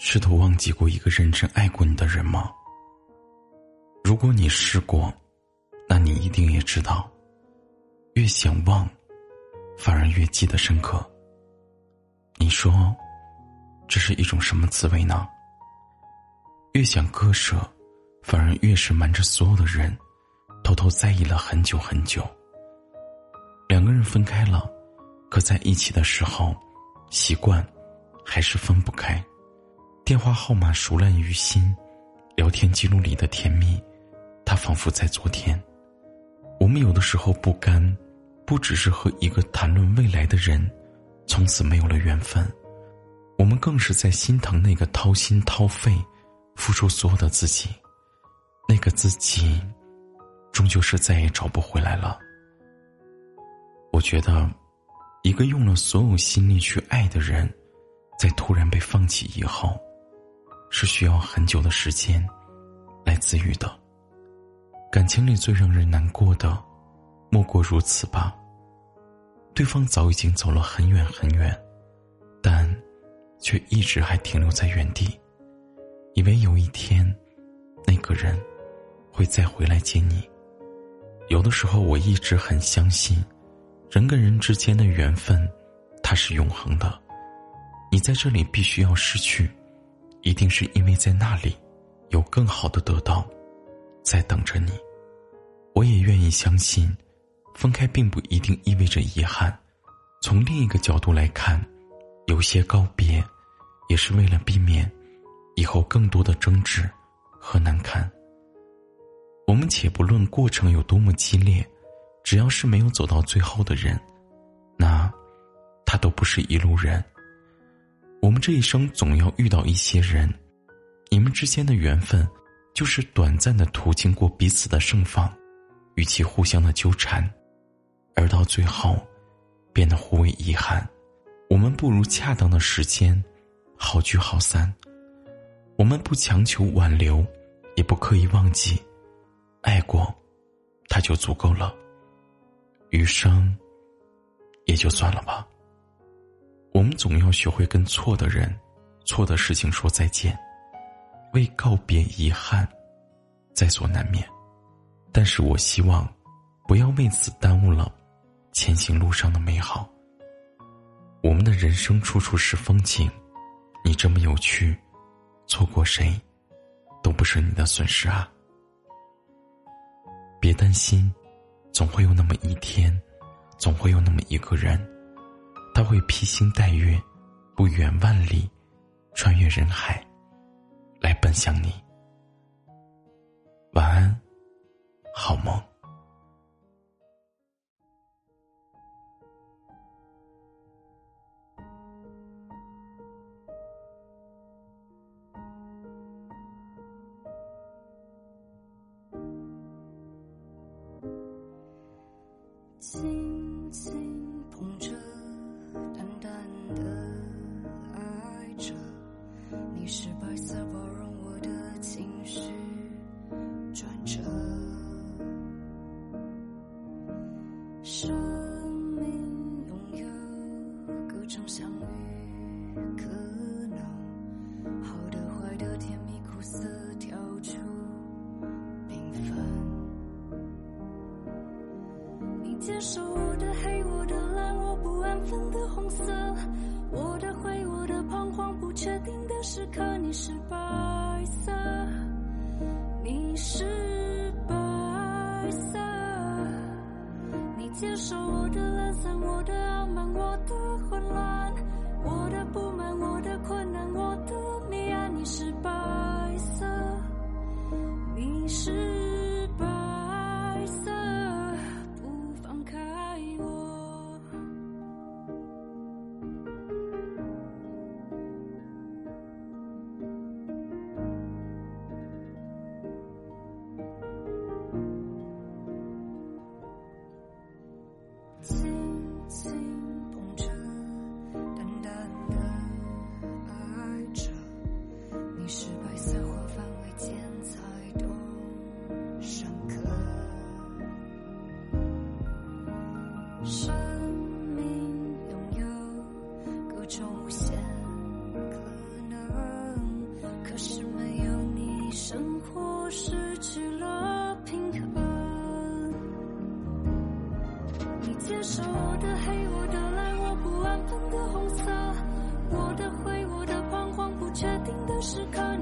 试图忘记过一个认真爱过你的人吗？如果你试过，那你一定也知道，越想忘，反而越记得深刻。你说，这是一种什么滋味呢？越想割舍，反而越是瞒着所有的人，偷偷在意了很久很久。两个人分开了，可在一起的时候，习惯还是分不开。电话号码熟烂于心，聊天记录里的甜蜜，它仿佛在昨天。我们有的时候不甘，不只是和一个谈论未来的人，从此没有了缘分，我们更是在心疼那个掏心掏肺、付出所有的自己，那个自己，终究是再也找不回来了。我觉得，一个用了所有心力去爱的人，在突然被放弃以后。是需要很久的时间来自愈的。感情里最让人难过的，莫过如此吧。对方早已经走了很远很远，但却一直还停留在原地，以为有一天那个人会再回来接你。有的时候，我一直很相信，人跟人之间的缘分，它是永恒的。你在这里必须要失去。一定是因为在那里，有更好的得到，在等着你。我也愿意相信，分开并不一定意味着遗憾。从另一个角度来看，有些告别，也是为了避免以后更多的争执和难堪。我们且不论过程有多么激烈，只要是没有走到最后的人，那他都不是一路人。我们这一生总要遇到一些人，你们之间的缘分，就是短暂的途经过彼此的盛放，与其互相的纠缠，而到最后，变得互为遗憾。我们不如恰当的时间，好聚好散。我们不强求挽留，也不刻意忘记，爱过，他就足够了。余生，也就算了吧。我们总要学会跟错的人、错的事情说再见，为告别遗憾，在所难免。但是我希望，不要为此耽误了前行路上的美好。我们的人生处处是风景，你这么有趣，错过谁，都不是你的损失啊。别担心，总会有那么一天，总会有那么一个人。他会披星戴月，不远万里，穿越人海，来奔向你。晚安，好梦。是白色包容我的情绪转折，生命拥有各种相遇可能，好的坏的甜蜜苦涩跳出缤纷。你接受我的黑，我的蓝，我不安分的红色，我的灰，我的彷徨，不确定。时刻，你是白色，你是白色，你接受我的懒散，我的傲慢，我的混乱，我的不满，我的困难，我的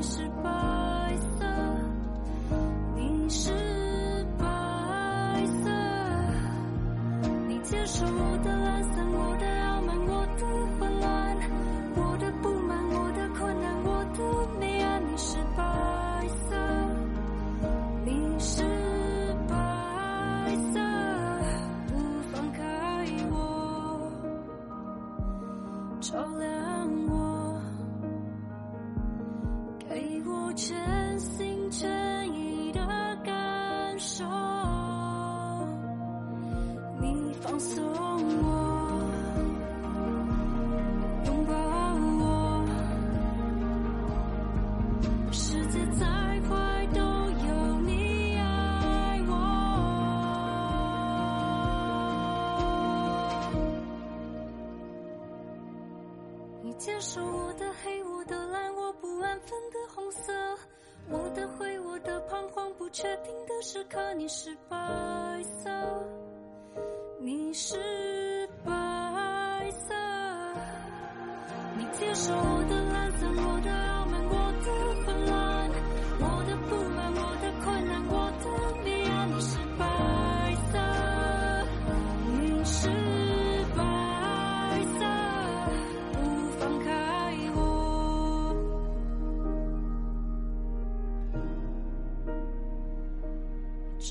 你是白色你是白色。你接受的我全心全意的感受，你放松我，拥抱我。世界再快都有你爱我，你接受我的黑。确定的时刻你是白色你是白色你接受我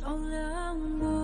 照亮我